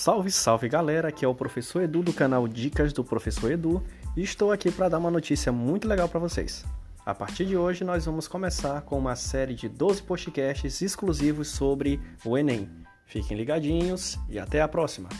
Salve, salve galera, aqui é o professor Edu do canal Dicas do Professor Edu e estou aqui para dar uma notícia muito legal para vocês. A partir de hoje nós vamos começar com uma série de 12 podcasts exclusivos sobre o Enem. Fiquem ligadinhos e até a próxima!